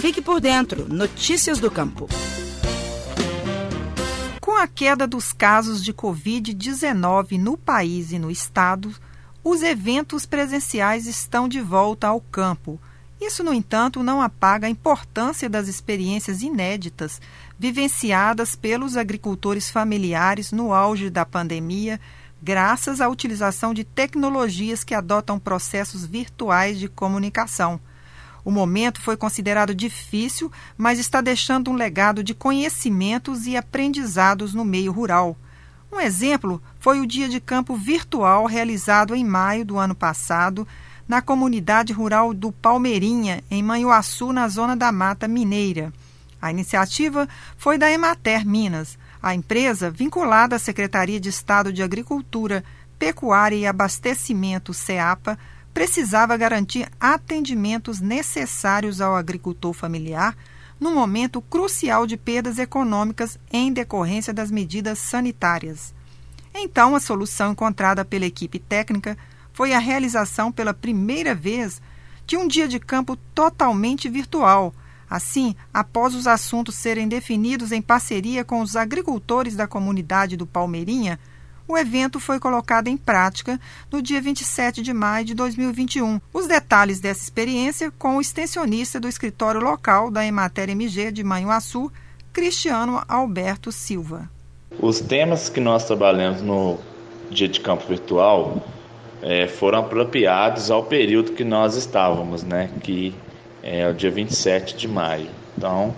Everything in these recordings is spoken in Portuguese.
Fique por dentro. Notícias do Campo. Com a queda dos casos de Covid-19 no país e no estado, os eventos presenciais estão de volta ao campo. Isso, no entanto, não apaga a importância das experiências inéditas vivenciadas pelos agricultores familiares no auge da pandemia, graças à utilização de tecnologias que adotam processos virtuais de comunicação. O momento foi considerado difícil, mas está deixando um legado de conhecimentos e aprendizados no meio rural. Um exemplo foi o dia de campo virtual realizado em maio do ano passado na comunidade rural do Palmeirinha, em Manhuaçu, na zona da Mata Mineira. A iniciativa foi da Emater Minas, a empresa vinculada à Secretaria de Estado de Agricultura, Pecuária e Abastecimento, SEAPA, precisava garantir atendimentos necessários ao agricultor familiar num momento crucial de perdas econômicas em decorrência das medidas sanitárias. Então, a solução encontrada pela equipe técnica foi a realização pela primeira vez de um dia de campo totalmente virtual. Assim, após os assuntos serem definidos em parceria com os agricultores da comunidade do Palmeirinha, o evento foi colocado em prática no dia 27 de maio de 2021. Os detalhes dessa experiência com o extensionista do escritório local da Emater MG de Manhuaçu, Cristiano Alberto Silva. Os temas que nós trabalhamos no dia de campo virtual é, foram apropriados ao período que nós estávamos, né? Que é o dia 27 de maio. Então,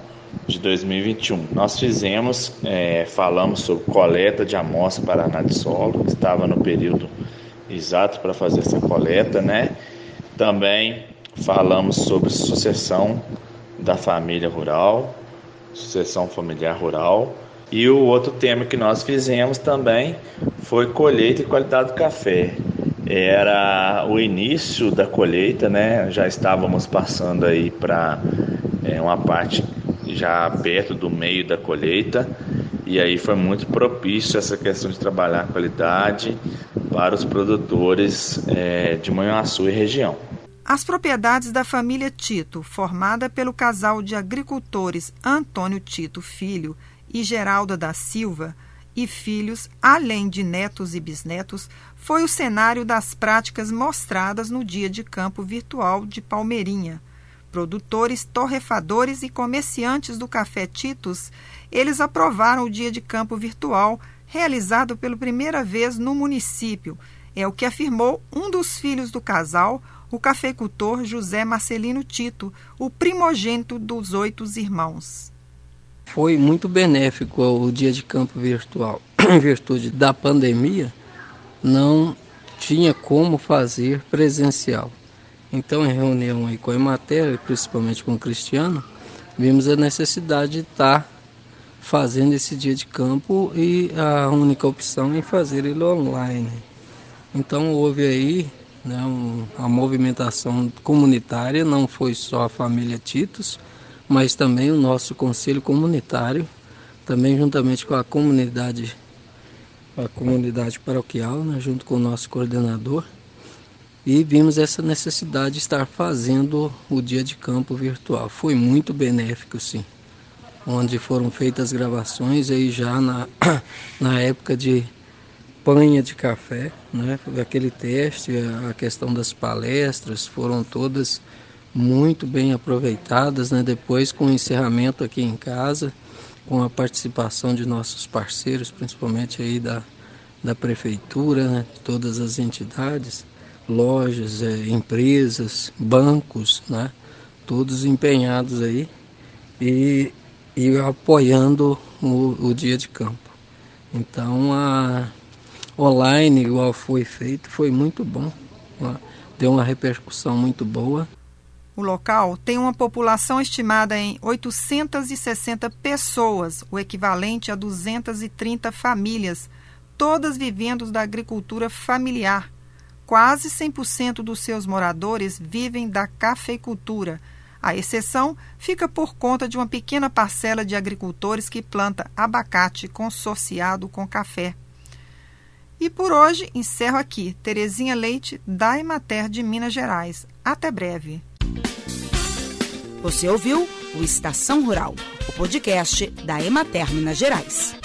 de 2021. Nós fizemos, é, falamos sobre coleta de amostra para análise de solo, estava no período exato para fazer essa coleta, né? Também falamos sobre sucessão da família rural, sucessão familiar rural. E o outro tema que nós fizemos também foi colheita e qualidade do café. Era o início da colheita, né? Já estávamos passando aí para é, uma parte já perto do meio da colheita, e aí foi muito propício essa questão de trabalhar a qualidade para os produtores é, de Manhuaçu e região. As propriedades da família Tito, formada pelo casal de agricultores Antônio Tito Filho e Geralda da Silva, e filhos, além de netos e bisnetos, foi o cenário das práticas mostradas no dia de campo virtual de Palmeirinha produtores, torrefadores e comerciantes do Café Titos, eles aprovaram o dia de campo virtual realizado pela primeira vez no município. É o que afirmou um dos filhos do casal, o cafeicultor José Marcelino Tito, o primogênito dos oito irmãos. Foi muito benéfico o dia de campo virtual. em virtude da pandemia, não tinha como fazer presencial. Então, em reunião aí com a Emater, principalmente com o Cristiano, vimos a necessidade de estar fazendo esse dia de campo e a única opção em fazer ele online. Então houve aí né, a movimentação comunitária, não foi só a família Titos, mas também o nosso conselho comunitário, também juntamente com a comunidade, a comunidade paroquial, né, junto com o nosso coordenador e vimos essa necessidade de estar fazendo o dia de campo virtual. Foi muito benéfico, sim, onde foram feitas gravações aí já na, na época de panha de café, né? Aquele teste, a questão das palestras foram todas muito bem aproveitadas, né? Depois com o encerramento aqui em casa, com a participação de nossos parceiros, principalmente aí da, da prefeitura, né? todas as entidades lojas, é, empresas, bancos, né? todos empenhados aí e, e apoiando o, o dia de campo. Então a online, igual foi feito, foi muito bom, deu uma repercussão muito boa. O local tem uma população estimada em 860 pessoas, o equivalente a 230 famílias, todas vivendo da agricultura familiar Quase 100% dos seus moradores vivem da cafeicultura. A exceção fica por conta de uma pequena parcela de agricultores que planta abacate consorciado com café. E por hoje encerro aqui. Terezinha Leite, da Emater de Minas Gerais. Até breve. Você ouviu o Estação Rural, o podcast da Emater Minas Gerais.